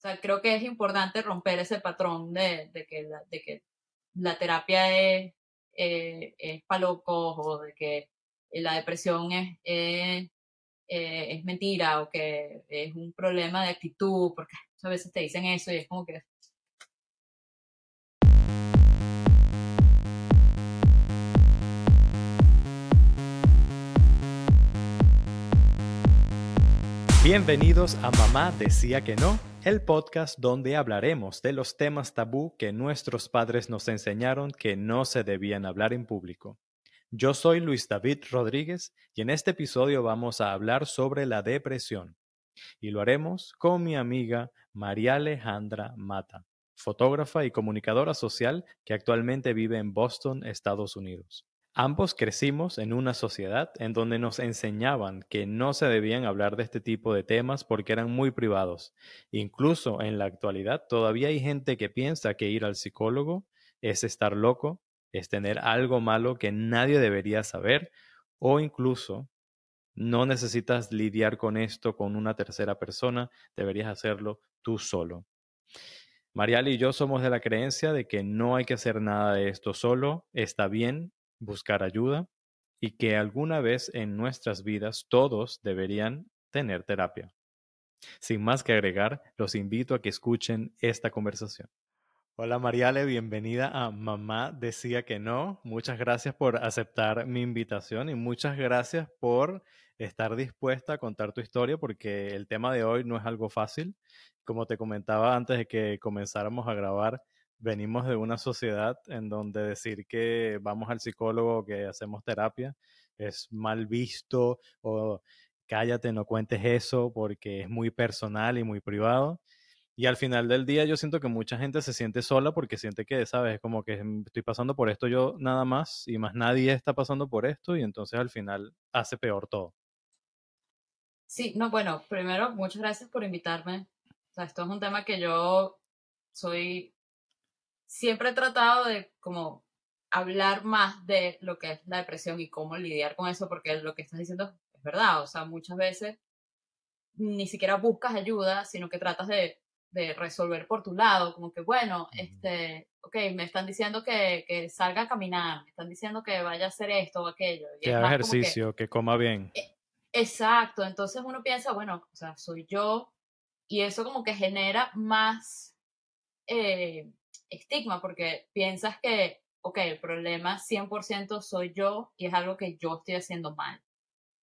O sea, creo que es importante romper ese patrón de, que, la, de que la terapia es, eh, es para locos o de que la depresión es, es, eh, es mentira o que es un problema de actitud, porque a veces te dicen eso y es como que Bienvenidos a Mamá Decía que No, el podcast donde hablaremos de los temas tabú que nuestros padres nos enseñaron que no se debían hablar en público. Yo soy Luis David Rodríguez y en este episodio vamos a hablar sobre la depresión. Y lo haremos con mi amiga María Alejandra Mata, fotógrafa y comunicadora social que actualmente vive en Boston, Estados Unidos. Ambos crecimos en una sociedad en donde nos enseñaban que no se debían hablar de este tipo de temas porque eran muy privados. Incluso en la actualidad todavía hay gente que piensa que ir al psicólogo es estar loco, es tener algo malo que nadie debería saber o incluso no necesitas lidiar con esto con una tercera persona, deberías hacerlo tú solo. Marial y yo somos de la creencia de que no hay que hacer nada de esto solo, está bien, buscar ayuda y que alguna vez en nuestras vidas todos deberían tener terapia. Sin más que agregar, los invito a que escuchen esta conversación. Hola Mariale, bienvenida a Mamá Decía que no. Muchas gracias por aceptar mi invitación y muchas gracias por estar dispuesta a contar tu historia porque el tema de hoy no es algo fácil. Como te comentaba antes de que comenzáramos a grabar, venimos de una sociedad en donde decir que vamos al psicólogo, que hacemos terapia, es mal visto o cállate, no cuentes eso porque es muy personal y muy privado. Y al final del día yo siento que mucha gente se siente sola porque siente que, sabes, como que estoy pasando por esto yo nada más y más nadie está pasando por esto y entonces al final hace peor todo. Sí, no, bueno, primero, muchas gracias por invitarme. O sea, esto es un tema que yo soy siempre he tratado de como hablar más de lo que es la depresión y cómo lidiar con eso, porque lo que estás diciendo es verdad, o sea, muchas veces ni siquiera buscas ayuda, sino que tratas de, de resolver por tu lado, como que, bueno, este, ok, me están diciendo que, que, salga a caminar, me están diciendo que vaya a hacer esto o aquello. que haga ejercicio, que, coma bien. E, exacto, entonces uno piensa, bueno, o sea, soy yo, y eso como que genera más... Eh, estigma porque piensas que, ok, el problema 100% soy yo y es algo que yo estoy haciendo mal.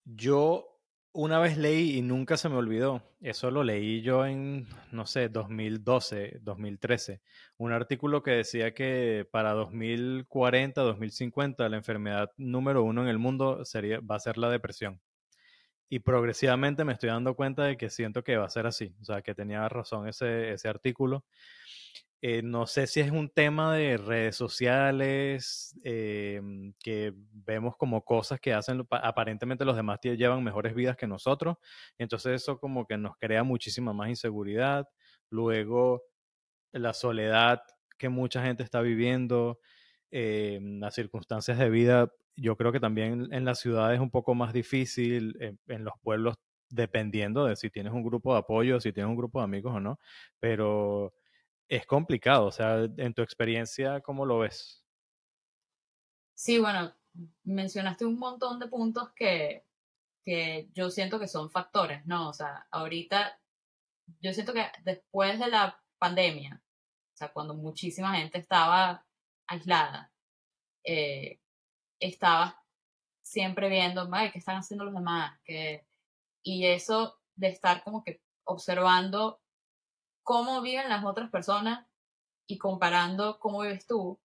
Yo una vez leí y nunca se me olvidó, eso lo leí yo en, no sé, 2012, 2013, un artículo que decía que para 2040, 2050 la enfermedad número uno en el mundo sería, va a ser la depresión. Y progresivamente me estoy dando cuenta de que siento que va a ser así, o sea, que tenía razón ese, ese artículo. Eh, no sé si es un tema de redes sociales, em, que vemos como cosas que hacen, aparentemente los demás llevan mejores vidas que nosotros, entonces eso como que nos crea muchísima más inseguridad. Luego, la soledad que mucha gente está viviendo, em, las circunstancias de vida, yo creo que también en las ciudades es un poco más difícil, en, en los pueblos dependiendo de si tienes un grupo de apoyo, si tienes un grupo de amigos o no, pero es complicado. O sea, en tu experiencia, ¿cómo lo ves? Sí, bueno, mencionaste un montón de puntos que, que yo siento que son factores, ¿no? O sea, ahorita yo siento que después de la pandemia, o sea, cuando muchísima gente estaba aislada, eh, estaba siempre viendo, ¿qué están haciendo los demás? Y eso de estar como que observando cómo viven las otras personas y comparando cómo vives tú,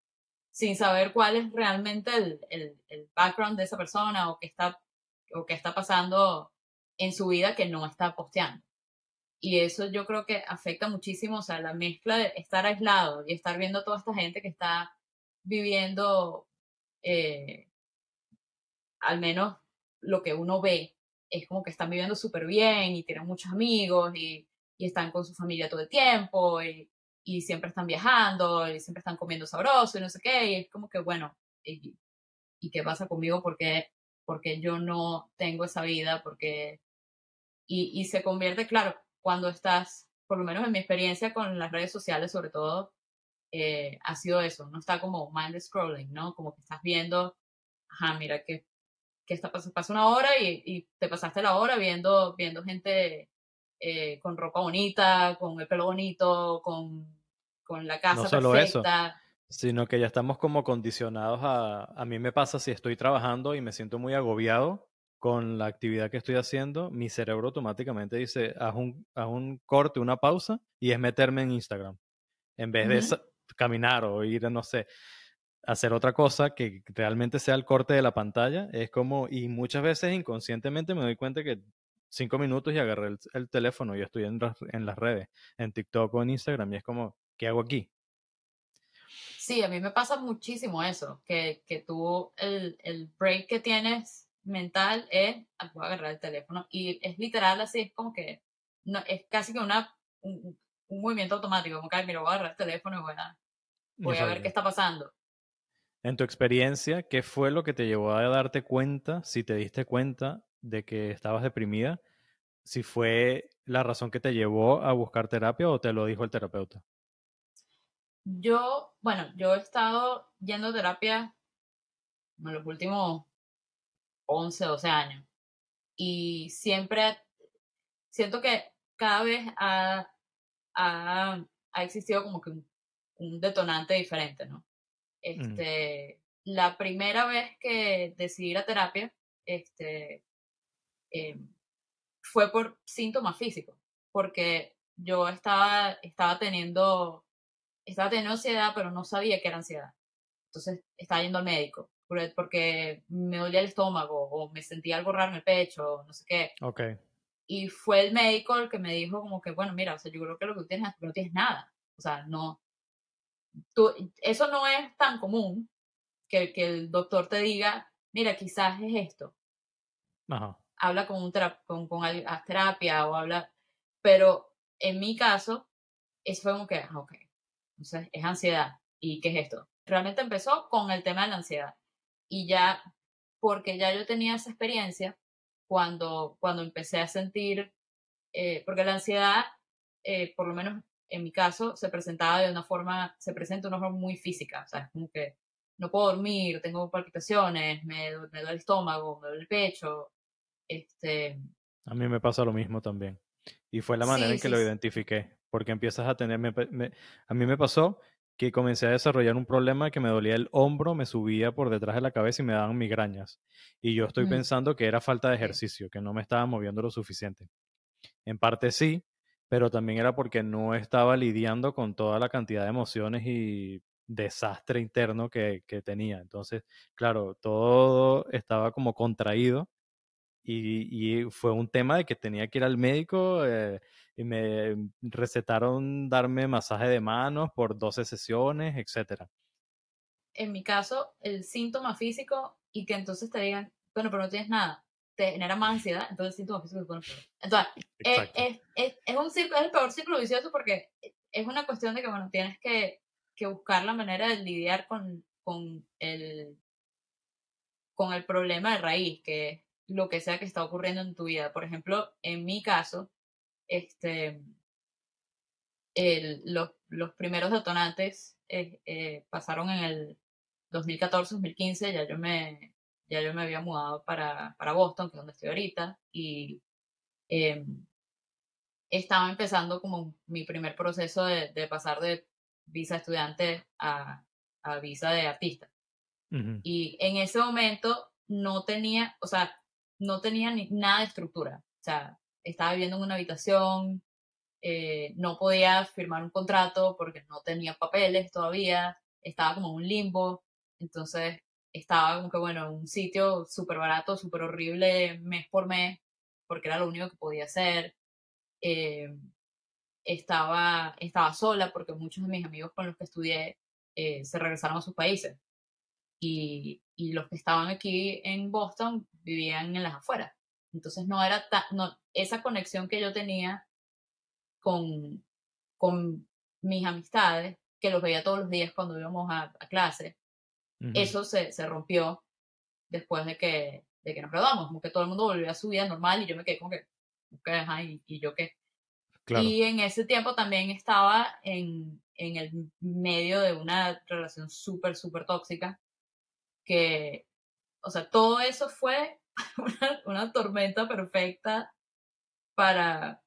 sin saber cuál es realmente el, el, background de esa persona o qué está, o qué está pasando en su vida que no está posteando. Y eso yo creo que afecta muchísimo, o sea, la mezcla de estar aislado y estar viendo a toda esta gente que está viviendo, eh, al menos lo que uno ve, es como que están viviendo súper bien y tienen muchos amigos y y están con su familia todo el tiempo y, y, siempre están viajando y siempre están comiendo sabroso y no sé qué. Y es como que, bueno, ¿y, y qué pasa conmigo? Porque, porque yo no tengo esa vida, porque... Y, y se convierte, claro, cuando estás, por lo menos en mi experiencia con las redes sociales sobre todo, eh, ha sido eso, no está como mind scrolling, ¿no? Como que estás viendo, ajá, mira que, que está, pasa una hora y, y, te pasaste la hora viendo, viendo gente eh, con ropa bonita, con el pelo bonito, con, con la casa no solo perfecta. Eso, sino que ya estamos como condicionados a, a mí me pasa si estoy trabajando y me siento muy agobiado con la actividad que estoy haciendo, mi cerebro automáticamente dice, haz un, haz un corte, una pausa, y es meterme en Instagram. En vez de caminar o ir, no sé, hacer otra cosa que realmente sea el corte de la pantalla, es como, y muchas veces inconscientemente me doy cuenta que cinco minutos y agarré el, teléfono y estoy en, en las redes, en TikTok o en Instagram, y es como, ¿qué hago aquí? Sí, a mí me pasa muchísimo eso, que, que tú el, el break que tienes mental es, ah, voy a agarrar el teléfono. Y es literal así, es como que, no, es casi que una, un, movimiento automático, como que, mira, voy a agarrar el teléfono y voy a, voy a ver qué está pasando. En tu experiencia, ¿qué fue lo que te llevó a darte cuenta, si te diste cuenta de que estabas deprimida? Si fue la razón que te llevó a buscar terapia o te lo dijo el terapeuta. Yo, bueno, yo he estado yendo a terapia en los últimos 11, 12 años. Y siempre siento que cada vez ha, ha, ha existido como que un, detonante diferente, ¿no? Este, La primera vez que decidí ir a terapia, este, em, fue por síntomas físicos, porque yo estaba, estaba teniendo, estaba teniendo ansiedad, pero no sabía que era ansiedad. Entonces estaba yendo al médico porque me dolía el estómago o me sentía algo raro en el pecho, no sé qué. Ok. Y fue el médico el que me dijo como que, bueno, mira, o sea, yo creo que lo que tú tienes es que no tienes nada. O sea, no, tú, eso no es tan común que, que el doctor te diga, mira, quizás es esto. Ajá. Habla con, un con, con terapia o habla, pero en mi caso, eso fue como que, ah, ok, entonces es ansiedad. ¿Y qué es esto? Realmente empezó con el tema de la ansiedad y ya, porque ya yo tenía esa experiencia cuando, cuando empecé a sentir, eh, porque la ansiedad, eh, por lo menos en mi caso, se presentaba de una forma, se presenta de una forma muy física, o sea, es como que no puedo dormir, tengo palpitaciones, me, me duele el estómago, me duele el pecho, este... A mí me pasa lo mismo también. Y fue la manera en que lo identifiqué, porque empiezas a tener, a mí me pasó que comencé a desarrollar un problema que me dolía el hombro, me subía por detrás de la cabeza y me daban migrañas. Y yo estoy pensando que era falta de ejercicio, que no me estaba moviendo lo suficiente. En parte sí, pero también era porque no estaba lidiando con toda la cantidad de emociones y desastre interno que, que tenía. Entonces, claro, todo estaba como contraído y, y, fue un tema de que tenía que ir al médico eh, y me recetaron darme masaje de manos por 12 sesiones, etc. En mi caso, el síntoma físico y que entonces te digan, bueno, pero no tienes nada, te genera más ansiedad, entonces el síntoma físico es bueno. Entonces, es, es, es, es, un círculo, es el peor círculo vicioso porque es una cuestión de que, bueno, tienes que, que buscar la manera de lidiar con, con, el, con el problema de raíz, que lo que sea que está ocurriendo en tu vida. Por ejemplo, en mi caso, este, el, los, los, primeros detonantes eh, eh, pasaron en el 2014-2015, ya yo me ya yo me había mudado para, para Boston, que es donde estoy ahorita, y em, estaba empezando como mi primer proceso de, de pasar de visa estudiante a, a visa de artista. Y en ese momento no tenía, o sea, no tenía nada de estructura. O sea, estaba viviendo en una habitación, eh, no podía firmar un contrato porque no tenía papeles todavía, estaba como en un limbo, entonces estaba como que, bueno, en un sitio súper barato, súper horrible mes por mes, porque era lo único que podía hacer. Eh, estaba, estaba sola porque muchos de mis amigos con los que estudié eh, se regresaron a sus países y los que estaban aquí en Boston vivían en las afueras. Entonces no era no, esa conexión que yo tenía con, con mis amistades, que los veía todos los días cuando íbamos a, clase, eso se, se, rompió después de que, de que nos graduamos, como que todo el mundo volvió a su vida normal y yo me quedé como que, okay, ajá, ¿y, yo qué? Y en ese tiempo también estaba en, en el medio de una relación súper, súper tóxica, que, o sea, todo eso fue una, tormenta perfecta para,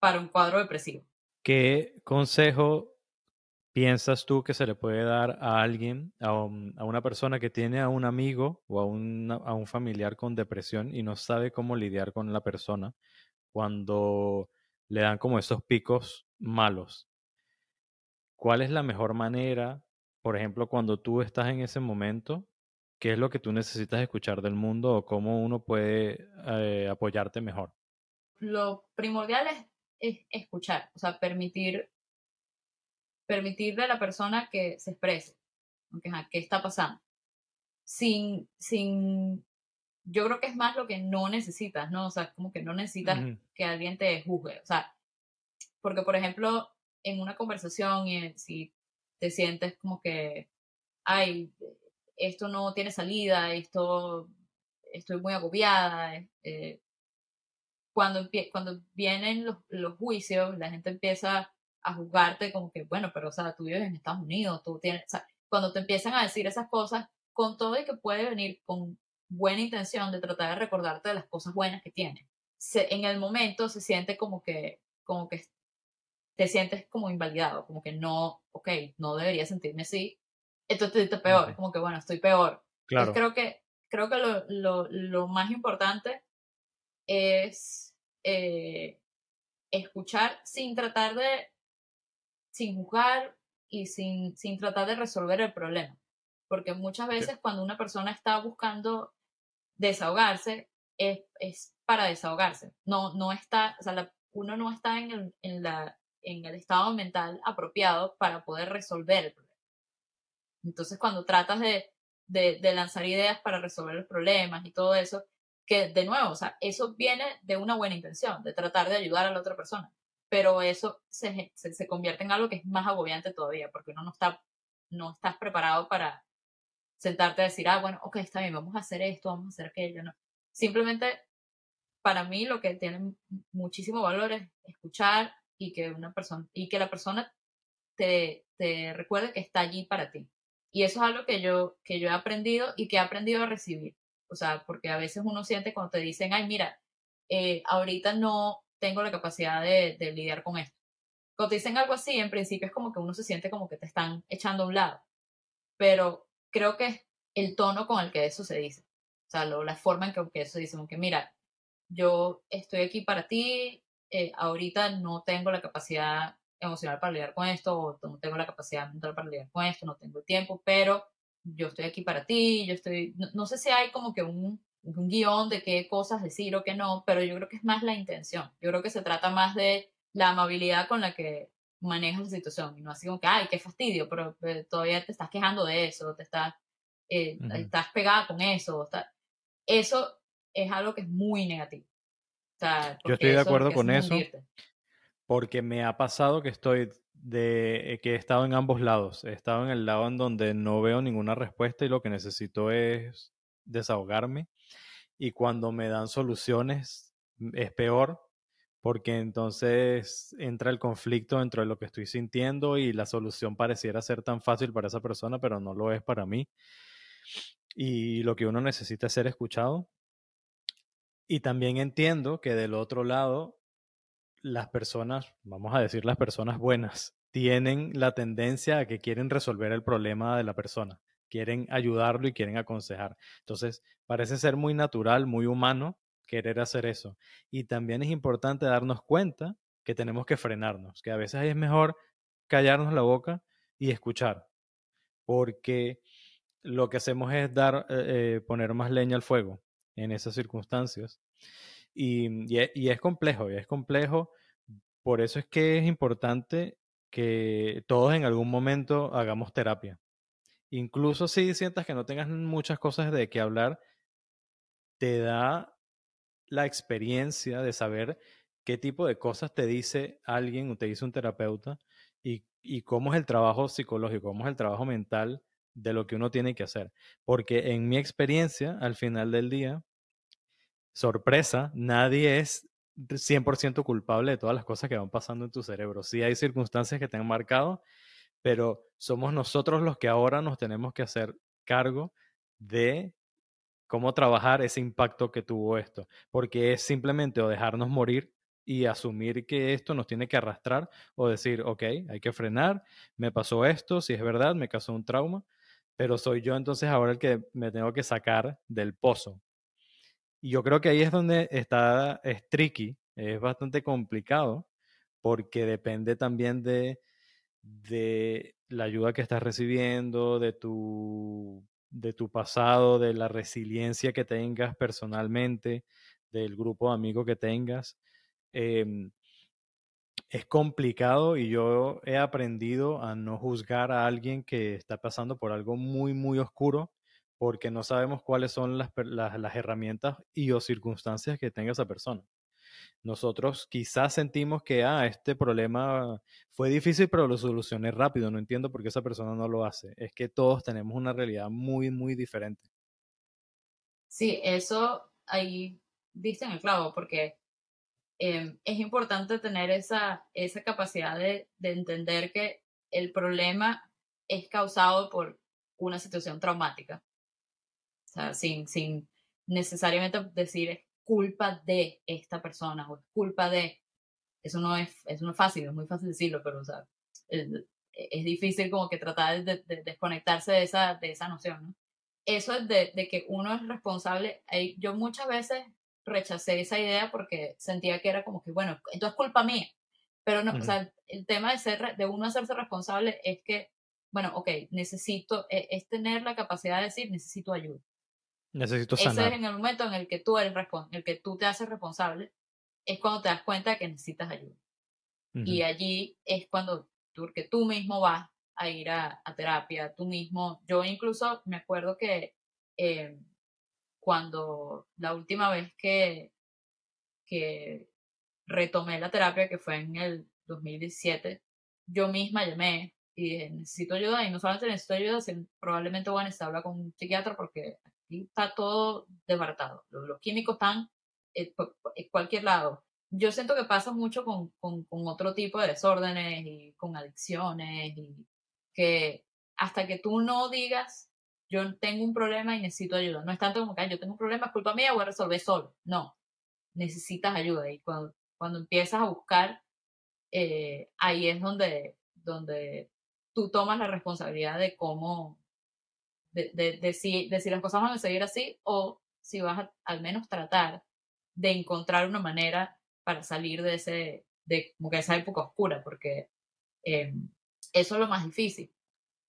para un cuadro depresivo. ¿Qué consejo piensas tú que se le puede dar a alguien, a, a una persona que tiene a un amigo o a, a un familiar con depresión y no sabe cómo lidiar con la persona cuando le dan como esos picos malos? ¿Cuál es la mejor manera, por ejemplo, cuando tú estás en ese momento, qué es lo que tú necesitas escuchar del mundo o cómo uno puede eh, apoyarte mejor? Lo primordial es, escuchar, o sea, permitir, permitirle a la persona que se exprese, aunque, ¿qué está pasando? Sin, sin, yo creo que es más lo que no necesitas, ¿no? O sea, como que no necesitas que alguien te juzgue, o sea, porque por ejemplo, en una conversación y si te sientes como que, ay, esto no tiene salida, esto, estoy muy agobiada. Eh, cuando, cuando vienen los, los, juicios, la gente empieza a juzgarte como que, bueno, pero o sea, tú vives en Estados Unidos, tú tienes, o sea, cuando te empiezan a decir esas cosas, con todo y que puede venir con buena intención de tratar de recordarte de las cosas buenas que tienes. en el momento se siente como que, como que te sientes como invalidado, como que no, ok, no debería sentirme así, entonces te peor, como que bueno, estoy peor. Claro. creo que, creo que lo, lo, lo más importante es eh, escuchar sin tratar de, sin juzgar y sin, sin tratar de resolver el problema. Porque muchas veces cuando una persona está buscando desahogarse, es, es para desahogarse. No, no está, o sea, uno no está en, el, en, la, en el estado mental apropiado para poder resolver el problema. Entonces, cuando tratas de, de, lanzar ideas para resolver los problemas y todo eso, que de nuevo, o sea, eso viene de una buena intención, de tratar de ayudar a la otra persona, pero eso se, se, se convierte en algo que es más agobiante todavía, porque uno no está, no estás preparado para sentarte a decir, ah, bueno, ok, está bien, vamos a hacer esto, vamos a hacer aquello, no. Simplemente, para mí, lo que tiene muchísimo valor es escuchar y que una persona, y que la persona te, te recuerde que está allí para ti. Y eso es algo que yo, que yo he aprendido y que he aprendido a recibir. O sea, porque a veces uno siente cuando te dicen, ay, mira, eh, ahorita no tengo la capacidad de, lidiar con esto. Cuando te dicen algo así, en principio es como que uno se siente como que te están echando a un lado. Pero creo que es el tono con el que eso se dice. O sea, la forma en que, eso se dice, como mira, yo estoy aquí para ti, eh, ahorita no tengo la capacidad emocional para lidiar con esto, o no tengo la capacidad mental para lidiar con esto, no tengo el tiempo, pero yo estoy aquí para ti, yo estoy, no, sé si hay como que un, un, guion de qué cosas decir o qué no, pero yo creo que es más la intención, yo creo que se trata más de la amabilidad con la que manejas la situación, y no así como que, ay, qué fastidio, pero, todavía te estás quejando de eso, te estás, eh, estás pegada con eso, eso es algo que es muy negativo. yo estoy de acuerdo con eso porque me ha pasado que estoy de que he estado en ambos lados. He estado en el lado en donde no veo ninguna respuesta y lo que necesito es desahogarme. Y cuando me dan soluciones mm, es peor porque entonces entra el conflicto dentro de lo que estoy sintiendo y la solución pareciera ser tan fácil para esa persona, pero no lo es para mí. Y lo que uno necesita es ser escuchado. Y también entiendo que del otro lado las personas, vamos a decir las personas buenas, tienen la tendencia a que quieren resolver el problema de la persona, quieren ayudarlo y quieren aconsejar. Entonces, parece ser muy natural, muy humano querer hacer eso. Y también es importante darnos cuenta que tenemos que frenarnos, que a veces es mejor callarnos la boca y escuchar, porque lo que hacemos es dar, eh, eh, poner más leña al fuego en esas circunstancias y, e, y, es complejo, y es complejo. Por eso es que es importante que todos en algún momento hagamos terapia. Incluso si sientas que no tengas muchas cosas de qué hablar, te da la experiencia de saber qué tipo de cosas te dice alguien o te dice un terapeuta y, y cómo es el trabajo psicológico, cómo es el trabajo mental de lo que uno tiene que hacer. Porque en mi experiencia, al final del día, sorpresa, nadie es 100% culpable de todas las cosas que van pasando en tu cerebro. Sí hay circunstancias que te han marcado, pero somos nosotros los que ahora nos tenemos que hacer cargo de cómo trabajar ese impacto que tuvo esto, porque es simplemente o dejarnos morir y asumir que esto nos tiene que arrastrar o decir, ok, hay que frenar, me pasó esto, si es verdad, me causó un trauma, pero soy yo entonces ahora el que me tengo que sacar del pozo. Yo creo que ahí es donde está, es tricky, es bastante complicado, porque depende también de, de la ayuda que estás recibiendo, de tu, de tu pasado, de la resiliencia que tengas personalmente, del grupo de amigos que tengas. Em, es complicado y yo he aprendido a no juzgar a alguien que está pasando por algo muy, muy oscuro porque no sabemos cuáles son las, las, herramientas y o circunstancias que tenga esa persona. Nosotros quizás sentimos que, ah, este problema fue difícil, pero lo solucioné rápido. No entiendo por qué esa persona no lo hace. Es que todos tenemos una realidad muy, muy diferente. Sí, eso ahí diste en el clavo, porque Em, es importante tener esa, esa capacidad de, de, entender que el problema es causado por una situación traumática. O sea, sin, sin necesariamente decir es culpa de esta persona o es culpa de... Eso no es, eso no es fácil, es muy fácil decirlo, pero o sea, es, es difícil como que tratar de, de, desconectarse de esa, de esa noción, ¿no? Eso es de, de que uno es responsable. Yo muchas veces rechacé esa idea porque sentía que era como que, bueno, entonces es culpa mía. Pero no, o sea, el tema de, ser, de uno hacerse responsable es que, bueno, ok, necesito, e, es, tener la capacidad de decir, necesito ayuda. Necesito sanar. Ese es en el momento en el que tú eres el que tú te haces responsable, es cuando te das cuenta de que necesitas ayuda. Y allí es cuando tú, que tú mismo vas a ir a, terapia, tú mismo, yo incluso me acuerdo que eh, cuando la última vez que, que retomé la terapia, que fue en el 2017, yo misma llamé y dije, necesito ayuda, y no solamente necesito ayuda, sino probablemente voy a necesitar hablar con un psiquiatra porque está todo desbaratado. Los, químicos están en, cualquier lado. Yo siento que pasa mucho con, con, con otro tipo de desórdenes y con adicciones y que hasta que tú no digas yo tengo un problema y necesito ayuda. No es tanto como que yo tengo un problema, es culpa mía, voy a resolver solo. No, necesitas ayuda. Y cuando, cuando empiezas a buscar, eh, ahí es donde, donde tú tomas la responsabilidad de cómo, de, de, si, de si las cosas van a seguir así o si vas a al menos tratar de encontrar una manera para salir de ese, de como que esa época oscura, porque eh, eso es lo más difícil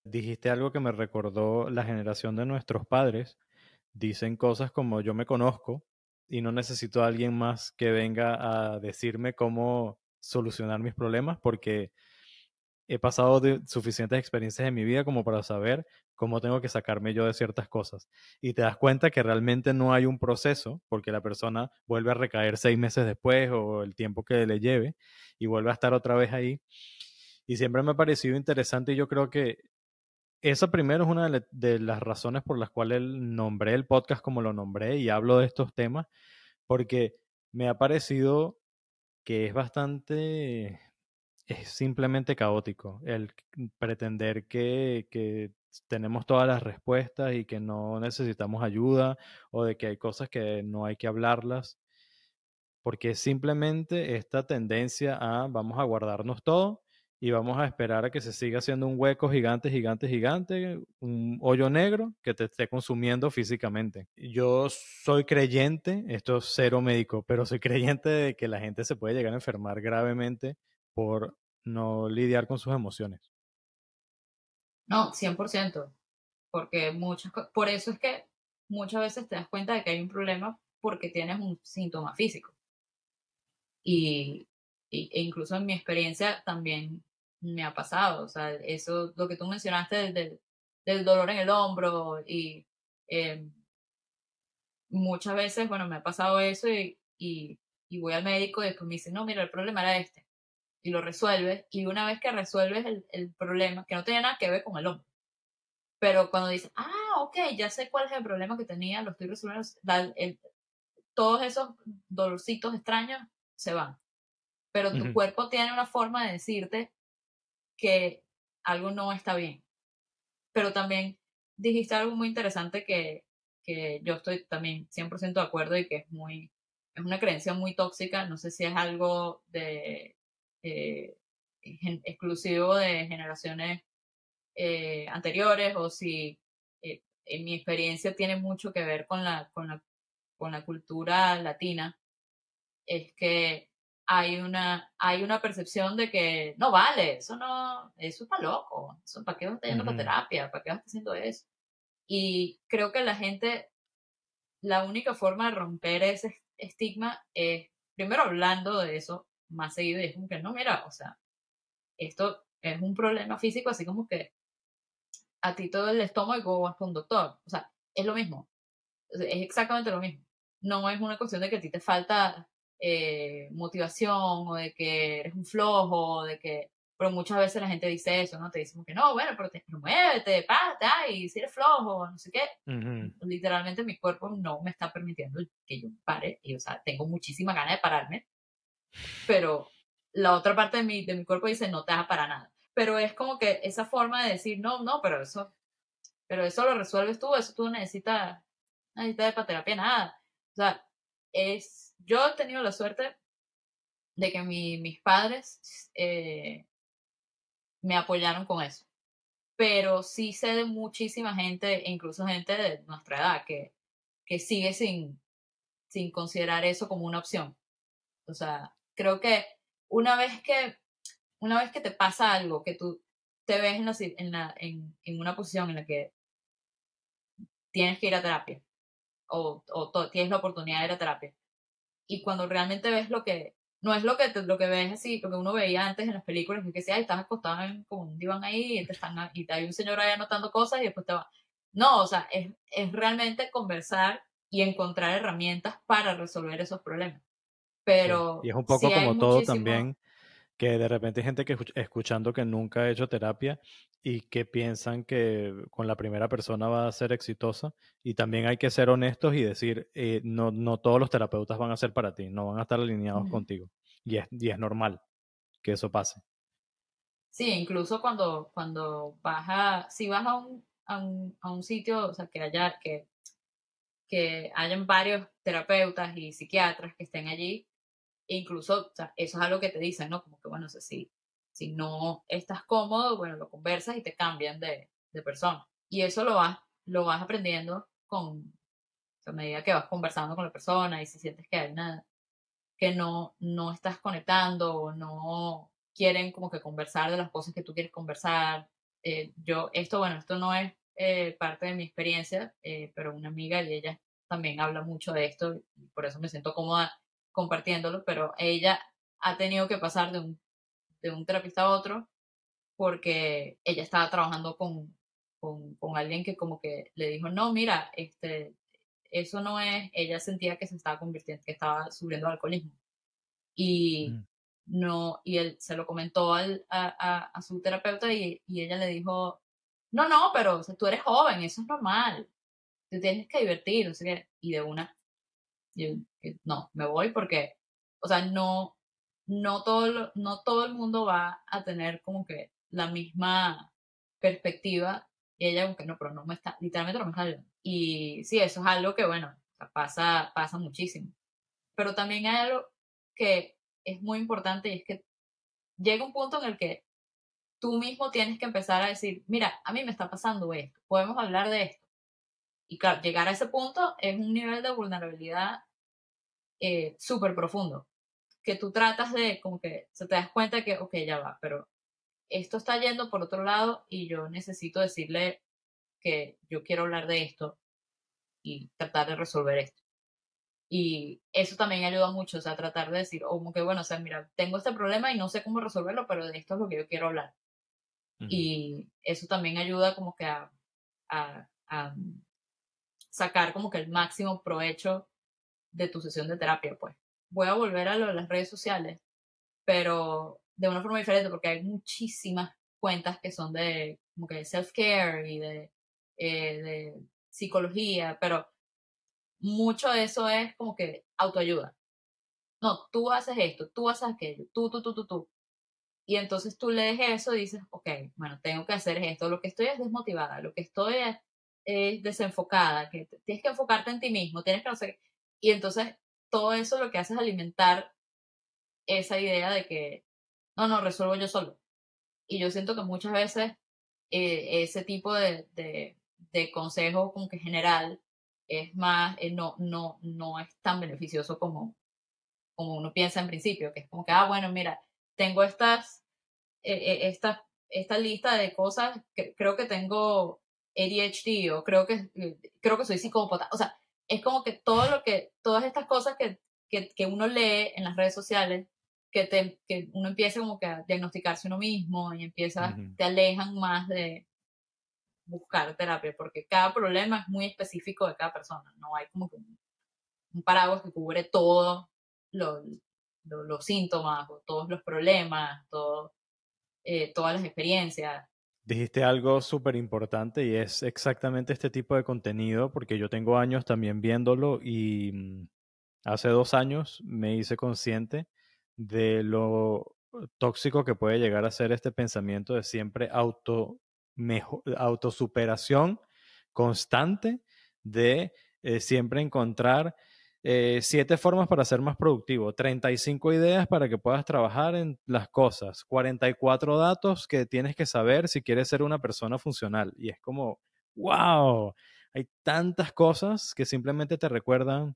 Dijiste algo que me recordó la generación de nuestros padres. Dicen cosas como yo me conozco y no necesito a alguien más que venga a decirme cómo solucionar mis problemas porque he pasado suficientes experiencias en mi vida como para saber cómo tengo que sacarme yo de ciertas cosas. Y te das cuenta que realmente no hay un proceso porque la persona vuelve a recaer seis meses después o el tiempo que le lleve y vuelve a estar otra vez ahí. Y siempre me ha parecido interesante y yo creo que esa primero es una de, las razones por las cuales nombré el podcast como lo nombré y hablo de estos temas, porque me ha parecido que es bastante, es simplemente caótico el pretender que, que tenemos todas las respuestas y que no necesitamos ayuda o de que hay cosas que no hay que hablarlas, porque simplemente esta tendencia a vamos a guardarnos todo y vamos a esperar a que se siga haciendo un hueco gigante, gigante, gigante, un hoyo negro que te esté consumiendo físicamente. Yo soy creyente, esto es cero médico, pero soy creyente de que la gente se puede llegar a enfermar gravemente por no lidiar con sus emociones. No, 100%, porque muchas por eso es que muchas veces te das cuenta de que hay un problema porque tienes un síntoma físico. Y, e incluso en mi experiencia también me ha pasado. O sea, eso, lo que tú mencionaste del, del, dolor en el hombro y em, muchas veces, bueno, me ha pasado eso y, y, voy al médico y después me dice, no, mira, el problema era este. Y lo resuelves y una vez que resuelves el, el problema, que no tenía nada que ver con el hombro, pero cuando dices, ah, ok, ya sé cuál es el problema que tenía, lo estoy resolviendo, el, todos esos dolorcitos extraños se van. Pero tu cuerpo tiene una forma de decirte que algo no está bien. Pero también dijiste algo muy interesante que, que yo estoy también 100% de acuerdo y que es muy, es una creencia muy tóxica. No sé si es algo de eh, exclusivo de generaciones eh, anteriores o si eh, en mi experiencia tiene mucho que ver con la, con la, con la cultura latina, es que hay una, hay una percepción de que no vale, eso no, eso está loco, eso, ¿para qué vas yendo uh terapia? ¿Para qué vas haciendo eso? Y creo que la gente, la única forma de romper ese estigma es primero hablando de eso más seguido y es como que no, mira, o sea, esto es un problema físico, así como que a ti todo el estómago vas con un doctor. O sea, es lo mismo. Es exactamente lo mismo. No es una cuestión de que a ti te falta eh, motivación o de que eres un flojo o de que... Pero muchas veces la gente dice eso, ¿no? Te dicen que no, bueno, pero, te, muévete, párate, y si eres flojo, no sé qué. Literalmente mi cuerpo no me está permitiendo que yo pare. Y, o sea, tengo muchísima ganas de pararme. Pero la otra parte de mi, de mi cuerpo dice, no te vas para nada. Pero es como que esa forma de decir, no, no, pero eso, pero eso lo resuelves tú, eso tú necesitas, necesitas de terapia, nada. O sea, es, yo he tenido la suerte de que mi, mis padres eh, me apoyaron con eso. Pero sí sé de muchísima gente, incluso gente de nuestra edad, que, que sigue sin, sin considerar eso como una opción. O sea, creo que una vez que, una vez que te pasa algo, que tú te ves en, la, en, en, una posición en la que tienes que ir a terapia o, o tienes la oportunidad de ir a terapia y cuando realmente ves lo que no es lo que lo que ves así lo que uno veía antes en las películas que si estás acostado en como un diván ahí y te están y hay un señor ahí anotando cosas y después te va no o sea es, es realmente conversar y encontrar herramientas para resolver esos problemas pero. Y es un poco como todo también, que de repente hay gente que escuchando que nunca ha hecho terapia y que piensan que con la primera persona va a ser exitosa. Y también hay que ser honestos y decir, eh, no, no todos los terapeutas van a ser para ti, no van a estar alineados contigo. Y es, y es normal que eso pase. Sí, incluso cuando, cuando vas a, si vas a un, a un, a un sitio, o sea, que haya, que, que hayan varios terapeutas y psiquiatras que estén allí, e incluso, o sea, eso es algo que te dicen, ¿no? Como que, bueno, si, si no estás cómodo, bueno, lo conversas y te cambian de, de persona. Y eso lo vas, lo vas aprendiendo con, a medida que vas conversando con la persona y si sientes que hay una, que no, no estás conectando o no quieren como que conversar de las cosas que tú quieres conversar. Eh, yo, esto, bueno, esto no es eh, parte de mi experiencia, eh, pero una amiga y ella también habla mucho de esto y por eso me siento cómoda compartiéndolo, pero ella ha tenido que pasar de un, de un terapista a otro porque ella estaba trabajando con, con, con, alguien que como que le dijo, no, mira, este, eso no es, ella sentía que se estaba convirtiendo, que estaba subiendo alcoholismo. Y mm. no, y él se lo comentó al, a, a, su terapeuta y, y, ella le dijo, no, no, pero tú eres joven, eso es normal, te tienes que divertir, no sé qué, y de una no, me voy porque, o sea, no, no todo, no todo el mundo va a tener como que la misma perspectiva. Y ella, aunque no, pero no me está, literalmente no me está Y sí, eso es algo que, bueno, pasa, pasa muchísimo. Pero también hay algo que es muy importante y es que llega un punto en el que tú mismo tienes que empezar a decir, mira, a mí me está pasando esto, podemos hablar de esto. Y claro, llegar a ese punto es un nivel de vulnerabilidad eh, súper profundo, que tú tratas de, como que se te das cuenta que, ok, ya va, pero esto está yendo por otro lado y yo necesito decirle que yo quiero hablar de esto y tratar de resolver esto. Y eso también ayuda mucho, o sea, tratar de decir, como que, bueno, o sea, mira, tengo este problema y no sé cómo resolverlo, pero de esto es lo que yo quiero hablar. Y eso también ayuda como que a, a, sacar como que el máximo provecho de tu sesión de terapia, pues. Voy a volver a lo de las redes sociales, pero de una forma diferente porque hay muchísimas cuentas que son de como que self-care y de, eh, de psicología, pero mucho de eso es como que autoayuda. no, tú haces esto, tú haces aquello, tú, tú, tú, tú, tú. Y entonces tú lees eso y dices, ok, bueno, tengo que hacer esto, lo que estoy es desmotivada, lo que estoy es, desenfocada, que tienes que enfocarte en ti mismo, tienes que no sé Y entonces todo eso lo que hace es alimentar esa idea de que, no, no, resuelvo yo solo. Y yo siento que muchas veces eh, ese tipo de, de, de, consejo como que general es más, eh, no, no, no es tan beneficioso como, como uno piensa en principio, que es como que, ah, bueno, mira, tengo estas, eh, esta, esta lista de cosas, que creo que tengo ADHD o creo que, creo que soy psicópata, o sea, es como que todo lo que, todas estas cosas que, que, que uno lee en las redes sociales que, te, que uno empieza como que a diagnosticarse uno mismo y empieza, te alejan más de buscar terapia, porque cada problema es muy específico de cada persona, no hay como que un, paraguas que cubre todos los, los, síntomas, o todos los problemas, todo, eh, todas las experiencias. Dijiste algo súper importante y es exactamente este tipo de contenido, porque yo tengo años también viéndolo y mm, hace dos años me hice consciente de lo tóxico que puede llegar a ser este pensamiento de siempre auto autosuperación constante, de eh, siempre encontrar eh, siete formas para ser más productivo, 35 ideas para que puedas trabajar en las cosas, 44 datos que tienes que saber si quieres ser una persona funcional. Y es como, wow, hay tantas cosas que simplemente te recuerdan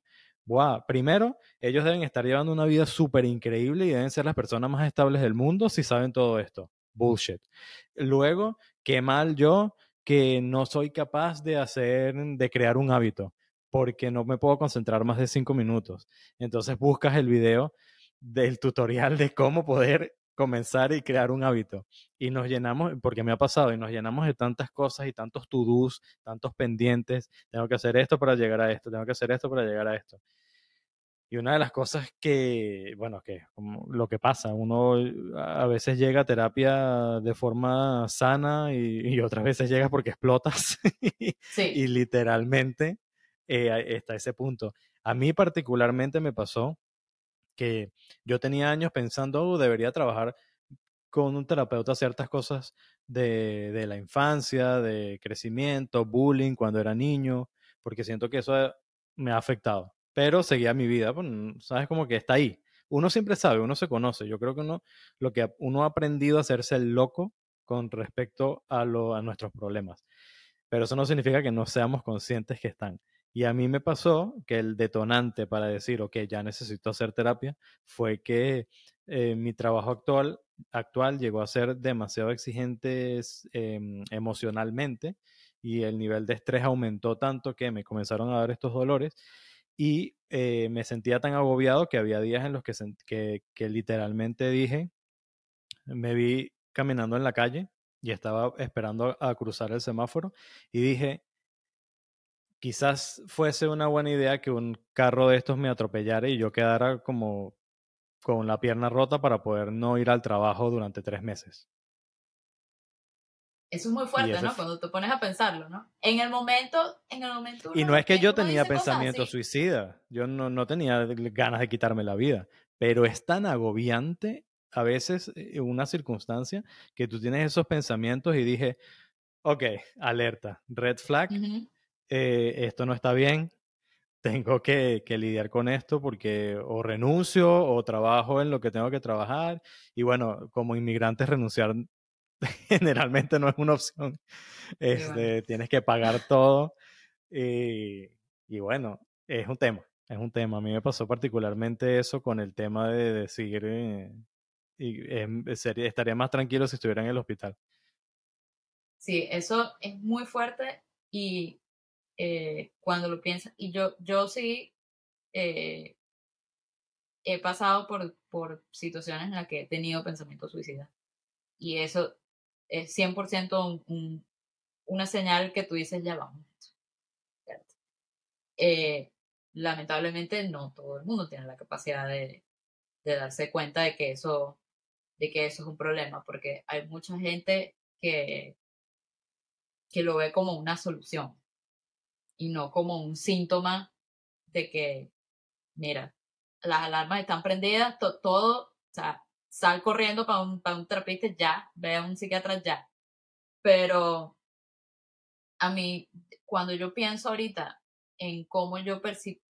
Wow. Primero, ellos deben estar llevando una vida súper increíble y deben ser las personas más estables del mundo si saben todo esto. Bullshit. Luego, qué mal yo que no soy capaz de hacer, de crear un hábito, porque no me puedo concentrar más de cinco minutos. Entonces buscas el video del tutorial de cómo poder comenzar y crear un hábito. Y nos llenamos, porque me ha pasado, y nos llenamos de tantas cosas y tantos to-dos, tantos pendientes. Tengo que hacer esto para llegar a esto, tengo que hacer esto para llegar a esto. Y una de las cosas que, bueno, que como lo que pasa, uno a veces llega a terapia de forma sana y, otras veces llega porque explotas y literalmente eh, está ese punto. A mí particularmente me pasó que yo tenía años pensando, oh, debería trabajar con un terapeuta ciertas cosas de, de la infancia, de crecimiento, bullying cuando era niño, porque siento que eso me ha afectado pero seguía mi vida, pues, sabes como que está ahí. Uno siempre sabe, uno se conoce. Yo creo que uno, lo que uno ha aprendido a hacerse el loco con respecto a, lo, a nuestros problemas. Pero eso no significa que no seamos conscientes que están. Y a mí me pasó que el detonante para decir, ok, ya necesito hacer terapia, fue que eh, mi trabajo actual, actual llegó a ser demasiado exigente em, emocionalmente y el nivel de estrés aumentó tanto que me comenzaron a dar estos dolores y eh, me sentía tan agobiado que había días en los que, que, que literalmente dije, me vi caminando en la calle y estaba esperando a cruzar el semáforo y dije, quizás fuese una buena idea que un carro de estos me atropellara y yo quedara como con la pierna rota para poder no ir al trabajo durante tres meses. Eso es muy fuerte, ¿no? Cuando te pones a pensarlo, ¿no? En el momento, en el momento. Y no es que yo tenía pensamiento suicida, yo no, no tenía ganas de quitarme la vida, pero es tan agobiante a veces en una circunstancia que tú tienes esos pensamientos y dije, ok, alerta, red flag, eh, esto no está bien, tengo que, que, lidiar con esto porque o renuncio o trabajo en lo que tengo que trabajar. Y bueno, como inmigrantes renunciar generalmente no es una opción. Este, Tienes que pagar todo. Y, y, bueno, es un tema, es un tema. A mí me pasó particularmente eso con el tema de decir, eh, y, em, sería, estaría más tranquilo si estuviera en el hospital. Sí, eso es muy fuerte y eh, cuando lo piensas, y yo, yo sí eh, he pasado por, por situaciones en las que he tenido pensamientos suicidas. Y eso es 100% un, una señal que tú dices, ya vamos. Eh, lamentablemente no todo el mundo tiene la capacidad de, de, darse cuenta de que eso de que eso es un problema porque hay mucha gente que que lo ve como una solución y no como un síntoma de que mira las alarmas están prendidas, todo, o sea, sal corriendo para un, para un terapeuta ya, ve a un psiquiatra ya. Pero a mí, cuando yo pienso ahorita en cómo yo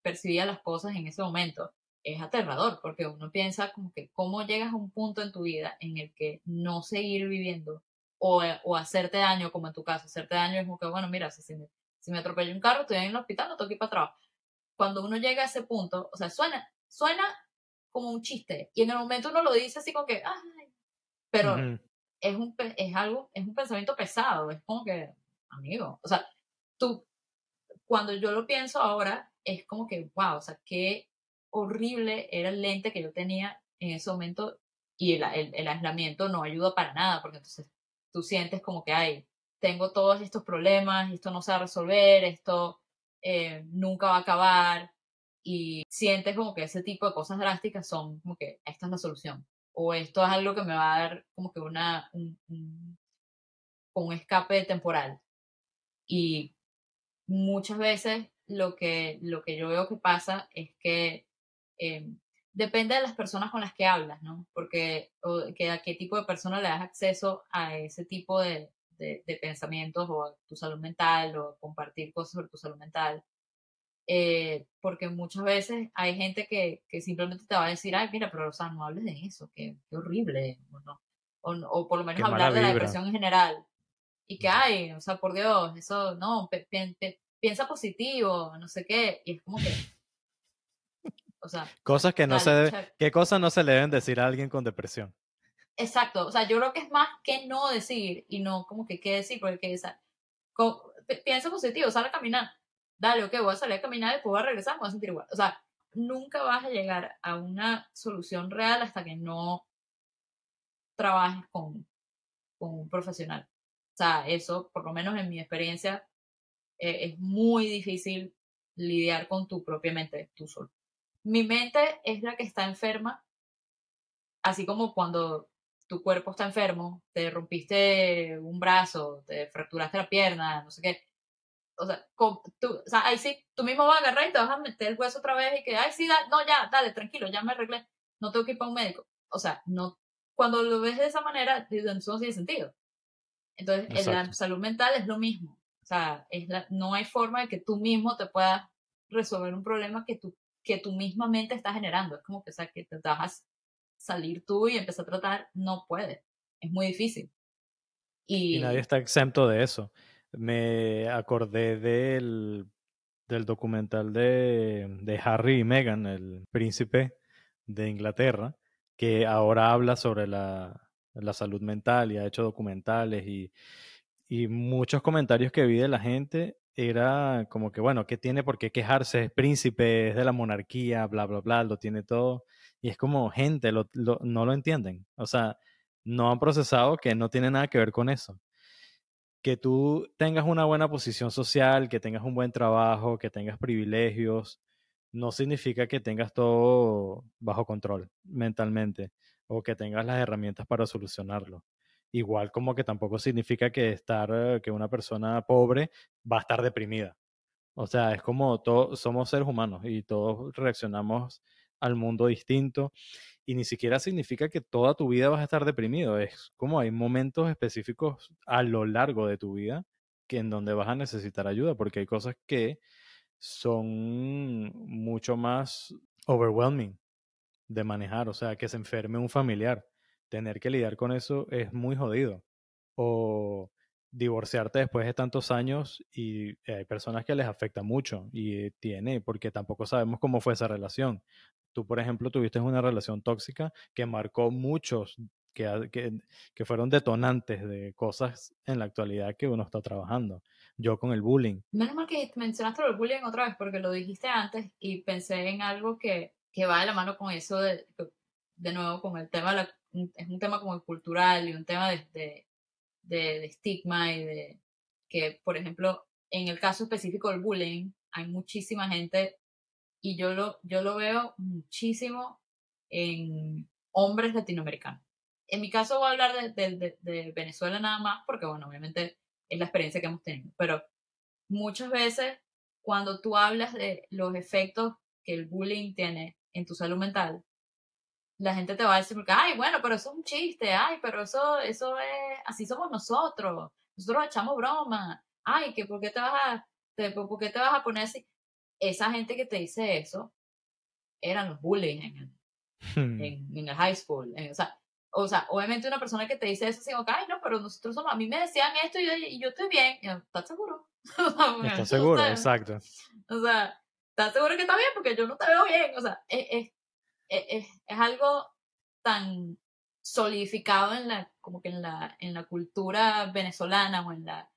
percibía las cosas en ese momento, es aterrador, porque uno piensa como que cómo llegas a un punto en tu vida en el que no seguir viviendo o, o hacerte daño, como en tu caso, hacerte daño es como que, bueno, mira, si me, si me atropella un carro, estoy en el hospital, no tengo que ir para trabajo. Cuando uno llega a ese punto, o sea, suena, suena como un chiste, y en el momento uno lo dice así como que, ay, pero es, un, es algo, es un pensamiento pesado, es como que, amigo, o sea, tú, cuando yo lo pienso ahora, es como que, wow, o sea, qué horrible era el lente que yo tenía en ese momento y el, el, aislamiento no ayuda para nada, porque entonces tú sientes como que, ay, tengo todos estos problemas, esto no se va a resolver, esto eh, nunca va a acabar, y sientes como que ese tipo de cosas drásticas son como que esta es la solución, o esto es algo que me va a dar como que una, un, un, un escape temporal. Y muchas veces lo que, lo que yo veo que pasa es que eh, depende de las personas con las que hablas, ¿no? Porque que a qué tipo de persona le das acceso a ese tipo de, de, pensamientos o a tu salud mental o compartir cosas sobre tu salud mental. Eh, porque muchas veces hay gente que, que, simplemente te va a decir, ay, mira, pero o sea, no hables de eso, qué, qué horrible, o, no, o, por lo menos hablar de la depresión en general. Y que, ay, o sea, por Dios, eso, no, piensa positivo, no sé qué, y es como que o sea, cosas que no se ¿qué cosas no se le deben decir a alguien con depresión? Exacto, o sea, yo creo que es más que no decir y no como que qué decir, porque esa, piensa positivo, sale a caminar, dale, ok, voy a salir a caminar y después voy a regresar, me voy a sentir igual. O sea, nunca vas a llegar a una solución real hasta que no trabajes con, con un profesional. O sea, eso, por lo menos en mi experiencia, eh, es muy difícil lidiar con tu propia mente, tú solo mi mente es la que está enferma, así como cuando tu cuerpo está enfermo, te rompiste un brazo, te fracturaste la pierna, no sé qué. O sea, tú, o sea, ahí sí, tú mismo vas a agarrar y te vas a meter el hueso otra vez y que, ay, sí, no, ya, dale, tranquilo, ya me arreglé, no tengo que ir para un médico. O sea, no, cuando lo ves de esa manera, entonces no tiene sentido. Entonces, en la salud mental es lo mismo. O sea, es la, no hay forma de que tú mismo te puedas resolver un problema que tú que tú misma mente estás generando. Es como que, o sea, que te vas salir tú y empezar a tratar, no puede. Es muy difícil. Y, nadie está exento de eso. Me acordé del, del documental de, de Harry y Meghan, el príncipe de Inglaterra, que ahora habla sobre la, la salud mental y ha hecho documentales y, y muchos comentarios que vi de la gente era como que, bueno, ¿qué tiene por qué quejarse? Es príncipe, es de la monarquía, bla, bla, bla, lo tiene todo. Y es como gente, no lo entienden. O sea, no han procesado que no tiene nada que ver con eso. Que tú tengas una buena posición social, que tengas un buen trabajo, que tengas privilegios, no significa que tengas todo bajo control mentalmente o que tengas las herramientas para solucionarlo igual como que tampoco significa que estar, eh, que una persona pobre va a estar deprimida. O sea, es como todos somos seres humanos y todos reaccionamos al mundo distinto y ni siquiera significa que toda tu vida vas a estar deprimido. Es como hay momentos específicos a lo largo de tu vida que en donde vas a necesitar ayuda porque hay cosas que son mucho más overwhelming de manejar, o sea, que se enferme un familiar tener que lidiar con eso es muy jodido. O divorciarte después de tantos años y hay personas que les afecta mucho y tiene, porque tampoco sabemos cómo fue esa relación. Tú, por ejemplo, tuviste una relación tóxica que marcó muchos, que, que, que fueron detonantes de cosas en la actualidad que uno está trabajando. Yo con el bullying. Menos mal que mencionaste el bullying otra vez, porque lo dijiste antes y pensé en algo que, que va de la mano con eso, de, de nuevo, con el tema de es un tema como cultural y un tema de, de, estigma y de que, por ejemplo, en el caso específico del bullying, hay muchísima gente y yo lo, yo lo veo muchísimo en hombres latinoamericanos. En mi caso voy a hablar de, de, Venezuela nada más porque, bueno, obviamente es la experiencia que hemos tenido, pero muchas veces cuando tú hablas de los efectos que el bullying tiene en tu salud mental, la gente te va a decir, ay, bueno, pero eso es un chiste, ay, pero eso, eso es, así somos nosotros, nosotros echamos broma, ay, que por qué te vas a, por qué te vas a poner así. Esa gente que te dice eso eran los bullies en el, hmm. en, el high school. o, sea, o sea, obviamente una persona que te dice eso, digo, ay, no, pero nosotros somos, a mí me decían esto y yo, y yo estoy bien. ¿Estás seguro? ¿Estás seguro? Exacto. O sea, ¿estás seguro que está bien? Porque yo no te veo bien. O sea, es, es, es algo tan solidificado en la, como que en la, en la cultura venezolana o en la,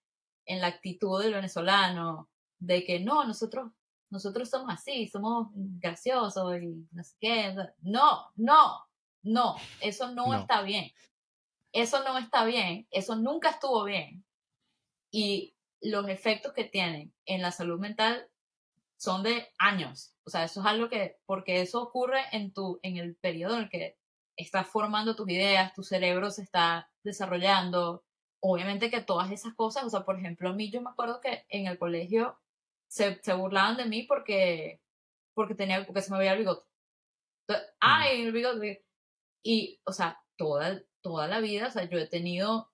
en la actitud del venezolano, de que no, nosotros, nosotros somos así, somos graciosos y no sé qué. No, no, no, eso no, está bien. Eso no está bien, eso nunca estuvo bien. Y los efectos que tienen en la salud mental son de años. O sea, eso es algo que, porque eso ocurre en tu, en el periodo en el que estás formando tus ideas, tu cerebro se está desarrollando. Obviamente que todas esas cosas, o sea, por ejemplo, a mí yo me acuerdo que en el colegio se, se burlaban de mí porque, porque tenía, porque se me veía el bigote. ay, el bigote. Y, o sea, toda, toda la vida, o sea, yo he tenido,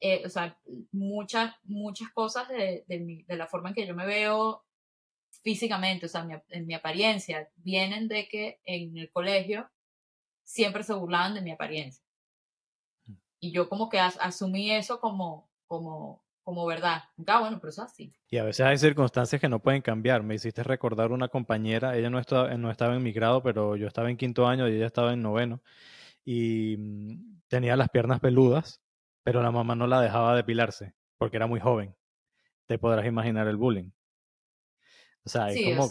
eh, o sea, muchas, muchas cosas de, de, mi, de la forma en que yo me veo físicamente, o sea, mi, en mi apariencia, vienen de que en el colegio siempre se burlaban de mi apariencia. Mm. Y yo como que asumí eso como, como, como verdad. Ah, bueno, pero eso es así. Y a veces hay circunstancias que no pueden cambiar. Me hiciste recordar una compañera, ella no estaba, no estaba en mi grado, pero yo estaba en quinto año y ella estaba en noveno. Y mm, tenía las piernas peludas, pero la mamá no la dejaba depilarse porque era muy joven. Te podrás imaginar el bullying. O sea, es como,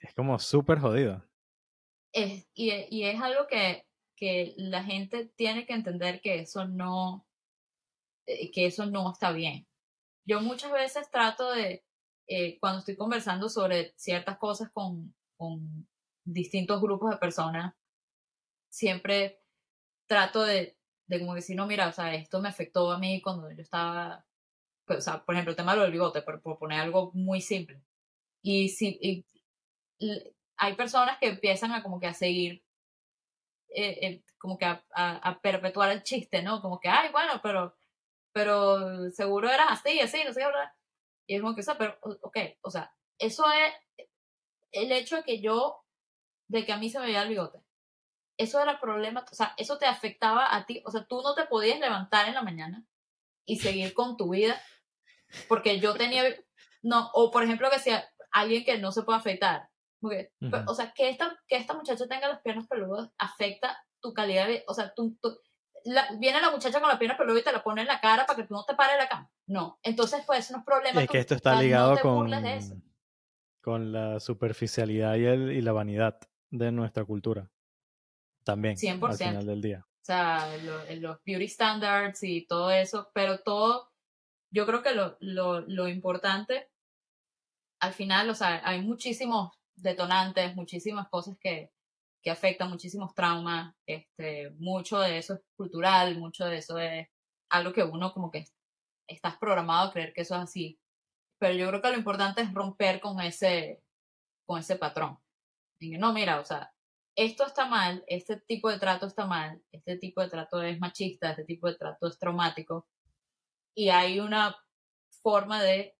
es como súper jodido. Es, y, y, es algo que, que la gente tiene que entender que eso no, eh, que eso no está bien yo muchas veces trato de, eh, cuando estoy conversando sobre ciertas cosas con, con distintos grupos de personas, siempre trato de, de como decir, no, mira, o sea, esto me afectó a mí cuando yo estaba, pues, o sea, por ejemplo, el tema del bigote, por, poner algo muy simple. Y si y, hay personas que empiezan a como que a seguir, eh, eh, como que a, a, perpetuar el chiste, ¿no? Como que, ay, bueno, pero pero seguro eras así, así, no sé qué, ¿verdad? Y es como que, o sea, pero, ok, o sea, eso es el hecho de que yo, de que a mí se me veía el bigote. Eso era el problema, o sea, eso te afectaba a ti, o sea, tú no te podías levantar en la mañana y seguir con tu vida, porque yo tenía, no, o por ejemplo que sea alguien que no se puede afeitar, porque, o sea, que esta, que esta muchacha tenga las piernas peludas afecta tu calidad de, o sea, tu, tu viene la muchacha con la pierna peluda y te la pone en la cara para que tú no te pares la cama. No. Entonces, pues, unos problemas. Es que esto está ligado con, con la superficialidad y, el, y la vanidad de nuestra cultura. También. 100%. Al final del día. O sea, los beauty standards y todo eso, pero todo, yo creo que lo, lo, lo importante, al final, o sea, hay muchísimos detonantes, muchísimas cosas que, que afecta muchísimos traumas, este, mucho de eso es cultural, mucho de eso es algo que uno como que estás programado a creer que eso es así. Pero yo creo que lo importante es romper con ese, con ese patrón. Y no, mira, o sea, esto está mal, este tipo de trato está mal, este tipo de trato es machista, este tipo de trato es traumático. Y hay una forma de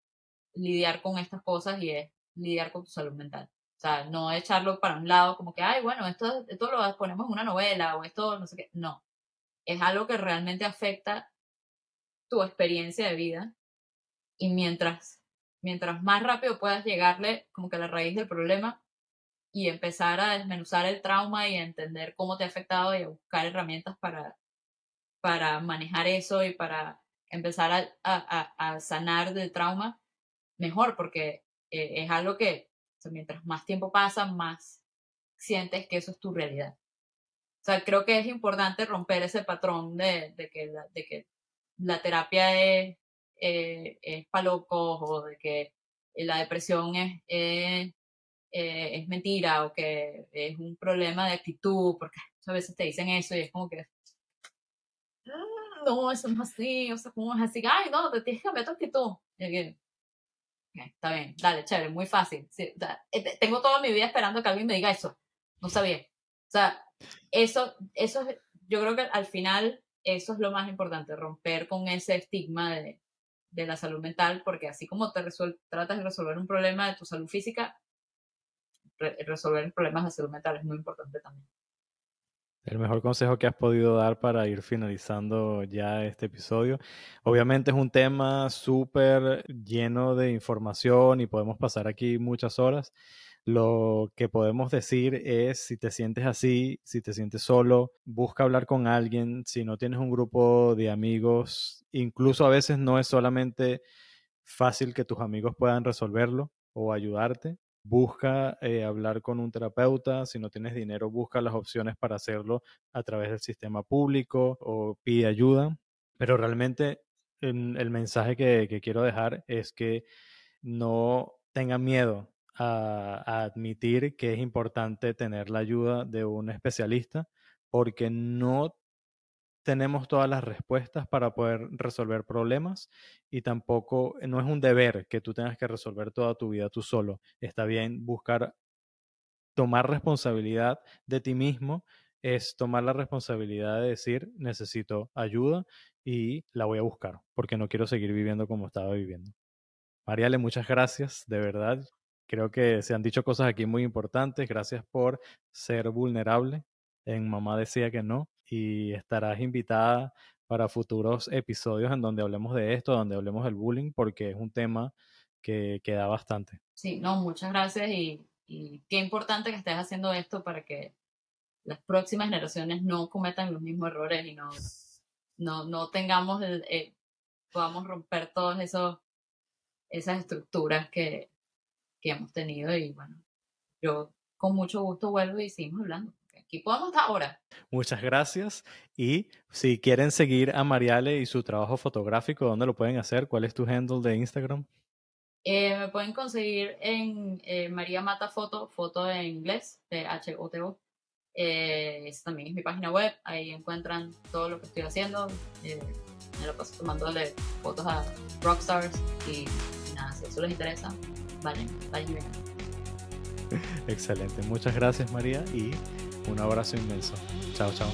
lidiar con estas cosas y es lidiar con tu salud mental. Sea, no echarlo para un lado como que, ay, bueno, esto, esto lo ponemos en una novela o esto no sé qué. No. Es algo que realmente afecta tu experiencia de vida y mientras, mientras más rápido puedas llegarle como que a la raíz del problema y empezar a desmenuzar el trauma y a entender cómo te ha afectado y a buscar herramientas para, para manejar eso y para empezar a, a, a sanar del trauma, mejor, porque eh, es algo que mientras más tiempo pasa, más sientes que eso es tu realidad. O sea, creo que es importante romper ese patrón de, de, que, la, de que la terapia es, eh, es para locos o de que la depresión es, es, eh, es mentira o que es un problema de actitud, porque a veces te dicen eso y es como que mm, no, eso no es así, o sea, ¿cómo es así? Ay, no, te tienes que cambiar tu actitud. Está bien, dale, chévere, muy fácil. Eh, tengo toda mi vida esperando que alguien me diga eso. no sabía. O sea, eso, eso yo creo que al final eso es lo más importante, romper con ese estigma de, de la salud mental, porque así como te tratas de resolver un problema de tu salud física, resolver problemas de salud mental es muy importante también. El mejor consejo que has podido dar para ir finalizando ya este episodio. Obviamente es un tema súper lleno de información y podemos pasar aquí muchas horas. Lo que podemos decir es, si te sientes así, si te sientes solo, busca hablar con alguien. Si no tienes un grupo de amigos, incluso a veces no es solamente fácil que tus amigos puedan resolverlo o ayudarte busca eh, hablar con un terapeuta, si no tienes dinero, busca las opciones para hacerlo a través del sistema público o pide ayuda. Pero realmente el mensaje que, quiero dejar es que no tengan miedo a, a admitir que es importante tener la ayuda de un especialista porque no tenemos todas las respuestas para poder resolver problemas y tampoco no es un deber que tú tengas que resolver toda tu vida tú solo. Está bien buscar tomar responsabilidad de ti mismo es tomar la responsabilidad de decir necesito ayuda y la voy a buscar porque no quiero seguir viviendo como estaba viviendo. Mariale, muchas gracias, de verdad. Creo que se han dicho cosas aquí muy importantes. Gracias por ser vulnerable. En Mamá decía que no y estarás invitada para futuros episodios en donde hablemos de esto, donde hablemos del bullying, porque es un tema que, queda bastante. Sí, no, muchas gracias y, qué importante que estés haciendo esto para que las próximas generaciones no cometan los mismos errores y no, no, no tengamos el, eh, podamos romper todas esas estructuras que, que hemos tenido y bueno, yo con mucho gusto vuelvo y seguimos hablando y podemos estar ahora. Muchas gracias. Y si quieren seguir a Mariale y su trabajo fotográfico, ¿dónde lo pueden hacer? ¿Cuál es tu handle de Instagram? Eh, me pueden conseguir en eh, María Mata Foto, foto en inglés, T-H-O-T-O. Eh, también es mi página web, ahí encuentran todo lo que estoy haciendo. Me lo paso tomándole fotos a rockstars y, nada, si eso les interesa, vayan, vayan. Excelente, muchas gracias María y un abrazo inmenso. Chao, chao.